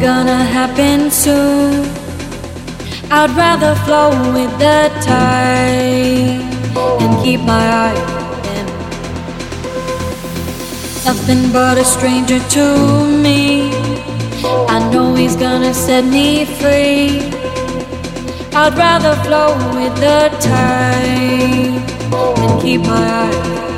gonna happen soon? I'd rather flow with the tide and keep my eyes open. Nothing but a stranger to me. I know he's gonna set me free. I'd rather flow with the tide and keep my eyes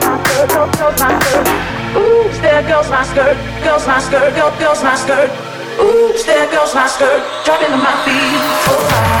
goes my skirt. Ooh, there goes my skirt, goes my skirt, go, goes my skirt. Ooh, there goes my skirt, dropping to my feet. Oh, my.